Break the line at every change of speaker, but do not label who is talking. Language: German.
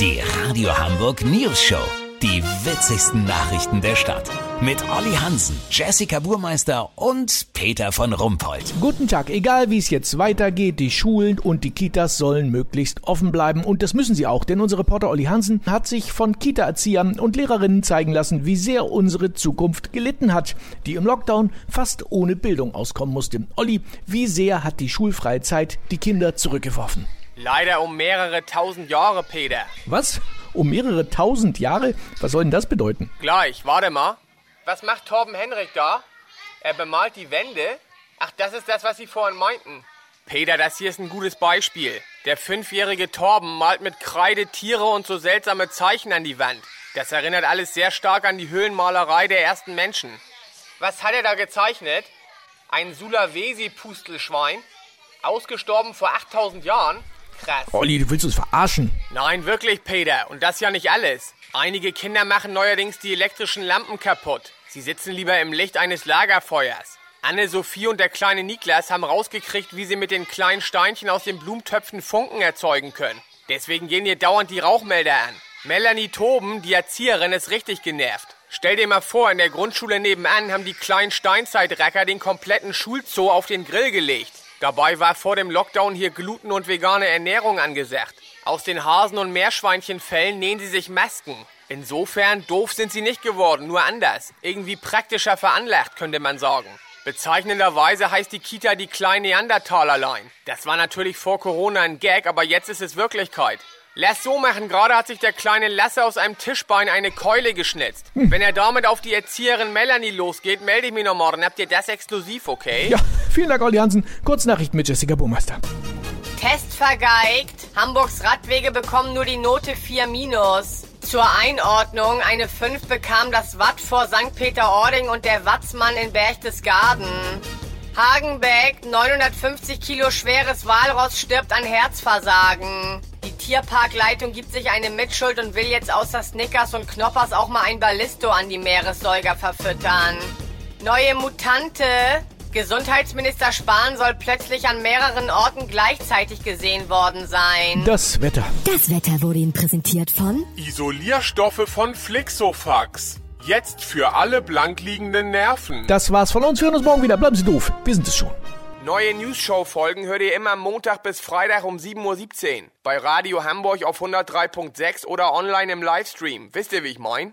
Die Radio Hamburg News Show. Die witzigsten Nachrichten der Stadt. Mit Olli Hansen, Jessica Burmeister und Peter von Rumpold.
Guten Tag, egal wie es jetzt weitergeht, die Schulen und die Kitas sollen möglichst offen bleiben und das müssen sie auch, denn unser Reporter Olli Hansen hat sich von Kita-Erziehern und Lehrerinnen zeigen lassen, wie sehr unsere Zukunft gelitten hat, die im Lockdown fast ohne Bildung auskommen musste. Olli, wie sehr hat die schulfreie Zeit die Kinder zurückgeworfen?
Leider um mehrere tausend Jahre, Peter.
Was? Um mehrere tausend Jahre? Was soll denn das bedeuten?
Gleich, warte mal. Was macht Torben Henrik da? Er bemalt die Wände? Ach, das ist das, was Sie vorhin meinten. Peter, das hier ist ein gutes Beispiel. Der fünfjährige Torben malt mit Kreide Tiere und so seltsame Zeichen an die Wand. Das erinnert alles sehr stark an die Höhlenmalerei der ersten Menschen. Was hat er da gezeichnet? Ein Sulawesi-Pustelschwein? Ausgestorben vor 8000 Jahren? Krass.
Olli, du willst uns verarschen.
Nein, wirklich, Peter. Und das ja nicht alles. Einige Kinder machen neuerdings die elektrischen Lampen kaputt. Sie sitzen lieber im Licht eines Lagerfeuers. Anne-Sophie und der kleine Niklas haben rausgekriegt, wie sie mit den kleinen Steinchen aus den Blumentöpfen Funken erzeugen können. Deswegen gehen hier dauernd die Rauchmelder an. Melanie Toben, die Erzieherin, ist richtig genervt. Stell dir mal vor, in der Grundschule nebenan haben die kleinen Steinzeitracker den kompletten Schulzoo auf den Grill gelegt. Dabei war vor dem Lockdown hier Gluten- und vegane Ernährung angesagt. Aus den Hasen- und Meerschweinchenfällen nähen sie sich Masken. Insofern doof sind sie nicht geworden, nur anders. Irgendwie praktischer veranlagt, könnte man sagen. Bezeichnenderweise heißt die Kita die kleinen Neandertalerlein. Das war natürlich vor Corona ein Gag, aber jetzt ist es Wirklichkeit. Lass so machen, gerade hat sich der kleine Lasse aus einem Tischbein eine Keule geschnitzt. Wenn er damit auf die Erzieherin Melanie losgeht, melde ich mich noch morgen. Habt ihr das exklusiv, okay?
Ja, vielen Dank, Olli Hansen. Kurznachrichten mit Jessica Burmeister.
Test vergeigt. Hamburgs Radwege bekommen nur die Note 4 minus. Zur Einordnung, eine 5 bekam das Watt vor St. Peter-Ording und der Watzmann in Berchtesgaden. Hagenbeck, 950 Kilo schweres Walross stirbt an Herzversagen. Die Tierparkleitung gibt sich eine Mitschuld und will jetzt außer Snickers und Knoppers auch mal ein Ballisto an die Meeressäuger verfüttern. Neue Mutante. Gesundheitsminister Spahn soll plötzlich an mehreren Orten gleichzeitig gesehen worden sein.
Das Wetter.
Das Wetter wurde Ihnen präsentiert von
Isolierstoffe von Flixofax. Jetzt für alle blankliegenden Nerven.
Das war's von uns. Wir hören uns morgen wieder. Bleiben Sie doof. Wir sind es schon.
Neue News-Show-Folgen hört ihr immer Montag bis Freitag um 7.17 Uhr. Bei Radio Hamburg auf 103.6 oder online im Livestream. Wisst ihr, wie ich mein?